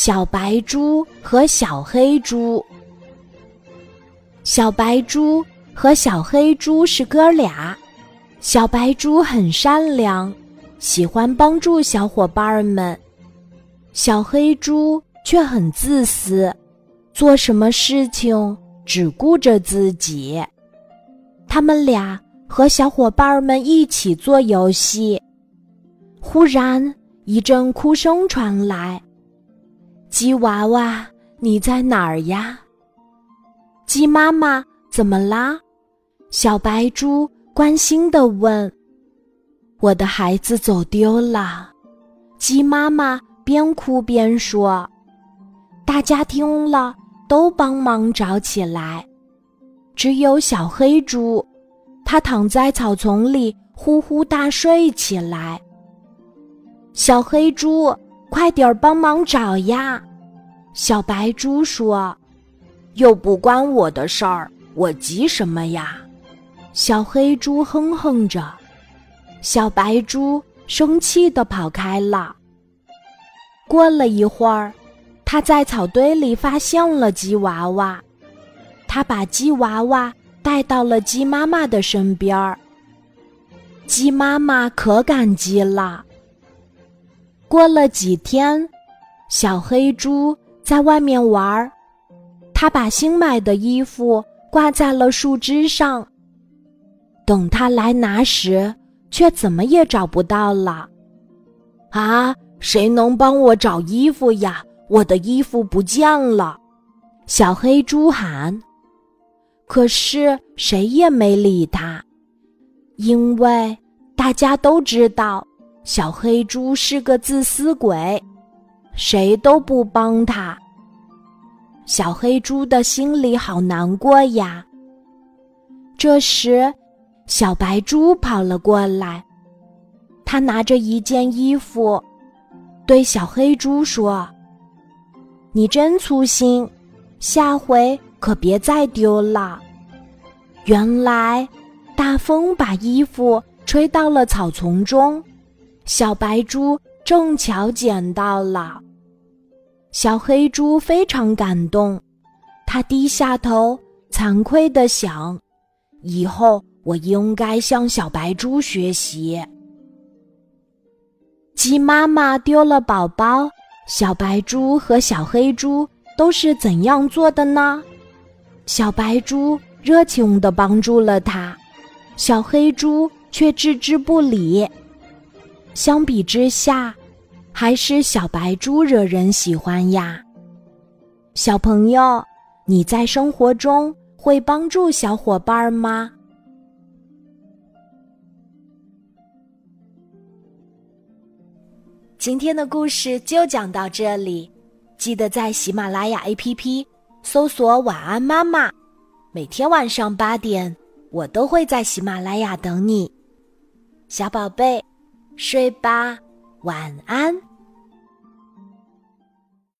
小白猪和小黑猪。小白猪和小黑猪是哥俩。小白猪很善良，喜欢帮助小伙伴们；小黑猪却很自私，做什么事情只顾着自己。他们俩和小伙伴们一起做游戏，忽然一阵哭声传来。鸡娃娃，你在哪儿呀？鸡妈妈，怎么啦？小白猪关心的问。我的孩子走丢了，鸡妈妈边哭边说。大家听了都帮忙找起来，只有小黑猪，它躺在草丛里呼呼大睡起来。小黑猪。快点儿帮忙找呀！小白猪说：“又不关我的事儿，我急什么呀？”小黑猪哼哼着，小白猪生气的跑开了。过了一会儿，他在草堆里发现了鸡娃娃，他把鸡娃娃带到了鸡妈妈的身边儿。鸡妈妈可感激了。过了几天，小黑猪在外面玩儿，他把新买的衣服挂在了树枝上。等他来拿时，却怎么也找不到了。啊，谁能帮我找衣服呀？我的衣服不见了！小黑猪喊。可是谁也没理他，因为大家都知道。小黑猪是个自私鬼，谁都不帮他。小黑猪的心里好难过呀。这时，小白猪跑了过来，他拿着一件衣服，对小黑猪说：“你真粗心，下回可别再丢了。”原来，大风把衣服吹到了草丛中。小白猪正巧捡到了，小黑猪非常感动，它低下头，惭愧的想：以后我应该向小白猪学习。鸡妈妈丢了宝宝，小白猪和小黑猪都是怎样做的呢？小白猪热情的帮助了他，小黑猪却置之不理。相比之下，还是小白猪惹人喜欢呀。小朋友，你在生活中会帮助小伙伴吗？今天的故事就讲到这里，记得在喜马拉雅 APP 搜索“晚安妈妈”，每天晚上八点，我都会在喜马拉雅等你，小宝贝。睡吧，晚安。